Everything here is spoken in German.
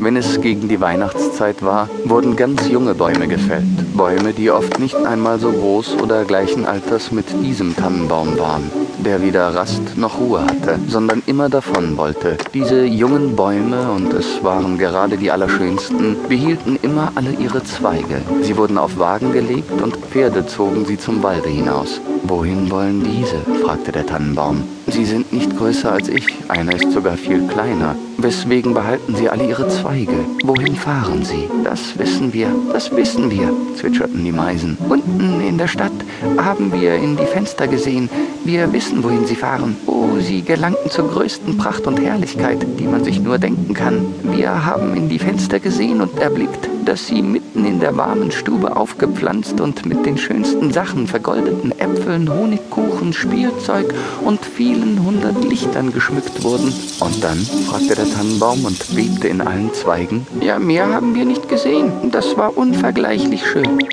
Wenn es gegen die Weihnachtszeit war, wurden ganz junge Bäume gefällt. Bäume, die oft nicht einmal so groß oder gleichen Alters mit diesem Tannenbaum waren, der weder Rast noch Ruhe hatte, sondern immer davon wollte. Diese jungen Bäume, und es waren gerade die allerschönsten, behielten immer alle ihre Zweige. Sie wurden auf Wagen gelegt und Pferde zogen sie zum Walde hinaus. Wohin wollen diese? fragte der Tannenbaum. Sie sind nicht größer als ich, einer ist sogar viel kleiner. Weswegen behalten Sie alle Ihre Zweige? Wohin fahren Sie? Das wissen wir, das wissen wir, zwitscherten die Meisen. Unten in der Stadt haben wir in die Fenster gesehen. Wir wissen, wohin Sie fahren. Oh, Sie gelangten zur größten Pracht und Herrlichkeit, die man sich nur denken kann. Wir haben in die Fenster gesehen und erblickt, dass Sie mitten in der warmen Stube aufgepflanzt und mit den schönsten Sachen, vergoldeten Äpfeln, Honigkuchen, Spielzeug und vielen hundert Lichtern geschmückt wurden. Und dann? fragte der Tannenbaum und bebte in allen Zweigen. Ja, mehr haben wir nicht gesehen. Das war unvergleichlich schön.